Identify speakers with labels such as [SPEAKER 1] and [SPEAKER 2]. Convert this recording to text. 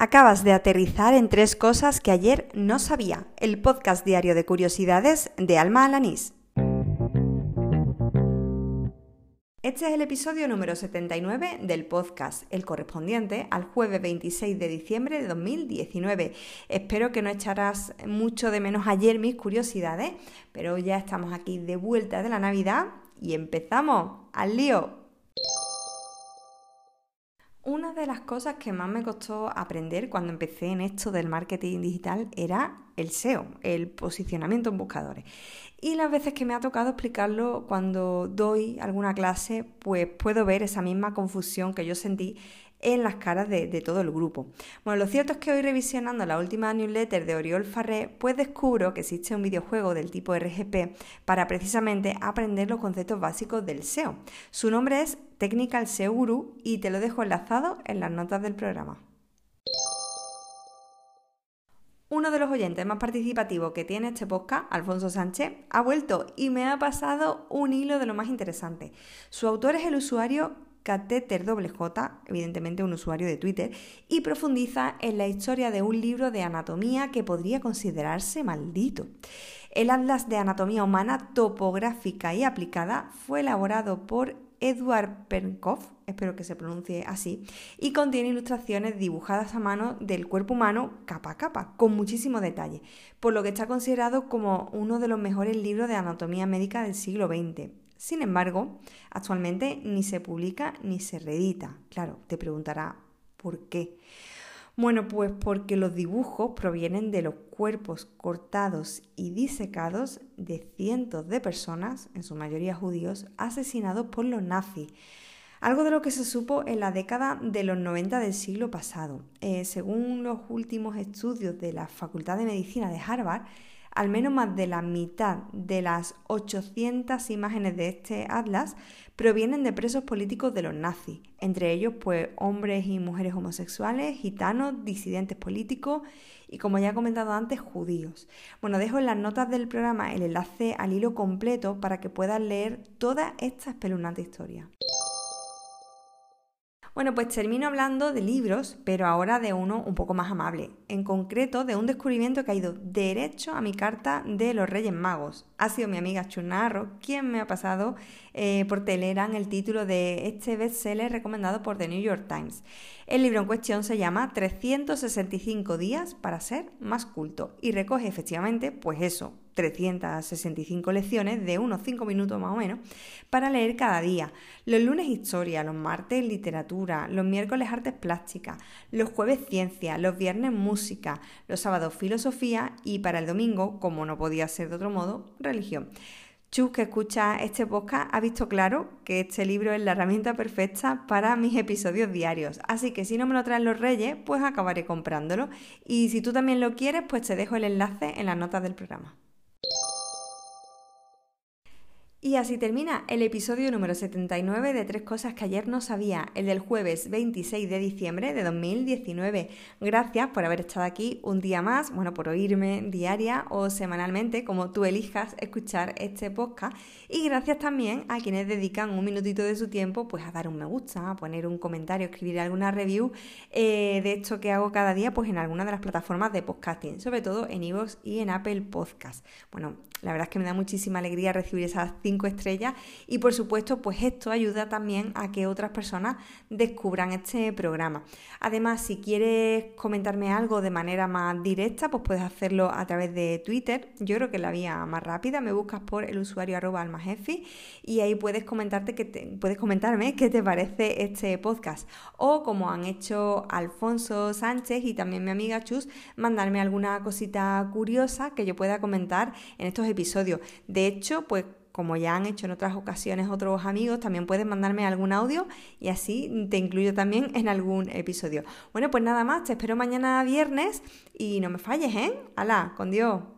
[SPEAKER 1] Acabas de aterrizar en tres cosas que ayer no sabía. El podcast diario de curiosidades de Alma Alanís. Este es el episodio número 79 del podcast, el correspondiente al jueves 26 de diciembre de 2019. Espero que no echarás mucho de menos ayer mis curiosidades, pero ya estamos aquí de vuelta de la Navidad y empezamos. ¡Al lío! Una de las cosas que más me costó aprender cuando empecé en esto del marketing digital era el SEO, el posicionamiento en buscadores. Y las veces que me ha tocado explicarlo cuando doy alguna clase, pues puedo ver esa misma confusión que yo sentí en las caras de, todo el grupo. Bueno, lo cierto es que hoy revisionando la última newsletter de Oriol Farré, pues descubro que existe un videojuego del tipo RGP para precisamente aprender los conceptos básicos del SEO. Su nombre es Technical SEO Guru y te lo dejo enlazado en las notas del programa. Uno de los oyentes más participativos que tiene este podcast, Alfonso Sánchez, ha vuelto y me ha pasado un hilo de lo más interesante. Su autor es el usuario J, evidentemente un usuario de Twitter, y profundiza en la historia de un libro de anatomía que podría considerarse maldito. El Atlas de Anatomía Humana Topográfica y Aplicada fue elaborado por Edward Pernkopf, espero que se pronuncie así, y contiene ilustraciones dibujadas a mano del cuerpo humano capa a capa, con muchísimo detalle, por lo que está considerado como uno de los mejores libros de anatomía médica del siglo XX. Sin embargo, actualmente ni se publica ni se reedita. Claro, te preguntará ¿por qué? Bueno, pues porque los dibujos provienen de los cuerpos cortados y disecados de cientos de personas, en su mayoría judíos, asesinados por los nazis. Algo de lo que se supo en la década de los 90 del siglo pasado. Eh, según los últimos estudios de la Facultad de Medicina de Harvard, al menos más de la mitad de las 800 imágenes de este atlas provienen de presos políticos de los nazis, entre ellos pues hombres y mujeres homosexuales, gitanos, disidentes políticos y como ya he comentado antes, judíos. Bueno, dejo en las notas del programa el enlace al hilo completo para que puedas leer toda esta espeluznante historia. Bueno, pues termino hablando de libros, pero ahora de uno un poco más amable. En concreto, de un descubrimiento que ha ido derecho a mi carta de los Reyes Magos. Ha sido mi amiga Chunarro quien me ha pasado eh, por Telegram el título de este bestseller recomendado por The New York Times. El libro en cuestión se llama 365 días para ser más culto y recoge efectivamente, pues eso, 365 lecciones de unos 5 minutos más o menos para leer cada día. Los lunes historia, los martes literatura, los miércoles artes plásticas, los jueves ciencia, los viernes música, los sábados filosofía y para el domingo, como no podía ser de otro modo, religión. Chus, que escucha este podcast, ha visto claro que este libro es la herramienta perfecta para mis episodios diarios. Así que si no me lo traen los reyes, pues acabaré comprándolo. Y si tú también lo quieres, pues te dejo el enlace en las notas del programa. Y así termina el episodio número 79 de Tres Cosas que ayer no sabía, el del jueves 26 de diciembre de 2019. Gracias por haber estado aquí un día más, bueno, por oírme diaria o semanalmente, como tú elijas escuchar este podcast. Y gracias también a quienes dedican un minutito de su tiempo pues a dar un me gusta, a poner un comentario, escribir alguna review eh, de esto que hago cada día pues en alguna de las plataformas de podcasting, sobre todo en iVoox y en Apple Podcast. Bueno, la verdad es que me da muchísima alegría recibir esas cinco estrellas y por supuesto pues esto ayuda también a que otras personas descubran este programa. Además, si quieres comentarme algo de manera más directa, pues puedes hacerlo a través de Twitter. Yo creo que la vía más rápida. Me buscas por el usuario arroba almajefi y ahí puedes comentarte que puedes comentarme qué te parece este podcast. O como han hecho Alfonso Sánchez y también mi amiga Chus, mandarme alguna cosita curiosa que yo pueda comentar en estos episodios. De hecho, pues como ya han hecho en otras ocasiones otros amigos, también puedes mandarme algún audio y así te incluyo también en algún episodio. Bueno, pues nada más, te espero mañana viernes y no me falles, ¿eh? ¡Hala! ¡Con Dios!